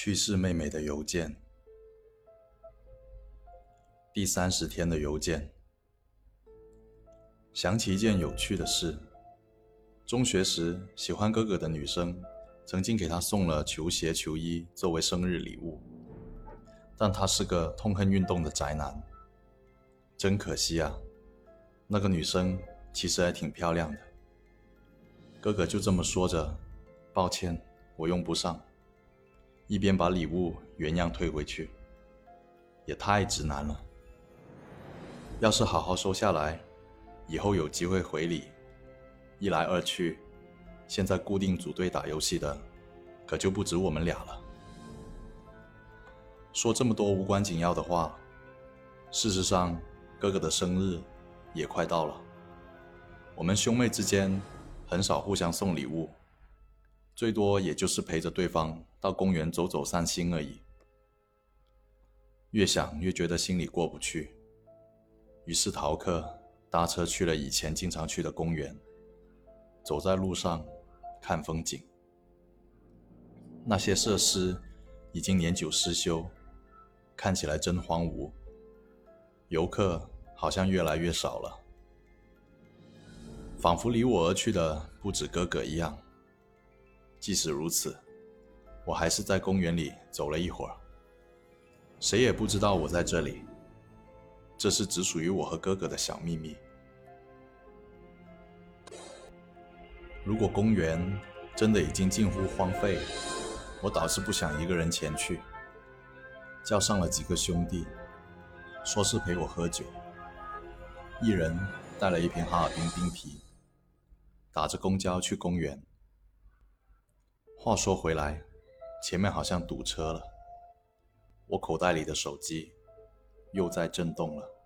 去世妹妹的邮件，第三十天的邮件。想起一件有趣的事：中学时喜欢哥哥的女生，曾经给他送了球鞋、球衣作为生日礼物，但他是个痛恨运动的宅男。真可惜啊，那个女生其实还挺漂亮的。哥哥就这么说着：“抱歉，我用不上。”一边把礼物原样退回去，也太直男了。要是好好收下来，以后有机会回礼，一来二去，现在固定组队打游戏的，可就不止我们俩了。说这么多无关紧要的话，事实上，哥哥的生日也快到了。我们兄妹之间很少互相送礼物。最多也就是陪着对方到公园走走散心而已。越想越觉得心里过不去，于是逃课搭车去了以前经常去的公园。走在路上看风景，那些设施已经年久失修，看起来真荒芜。游客好像越来越少了，仿佛离我而去的不止哥哥一样。即使如此，我还是在公园里走了一会儿。谁也不知道我在这里，这是只属于我和哥哥的小秘密。如果公园真的已经近乎荒废，我倒是不想一个人前去，叫上了几个兄弟，说是陪我喝酒，一人带了一瓶哈尔滨冰啤，打着公交去公园。话说回来，前面好像堵车了，我口袋里的手机又在震动了。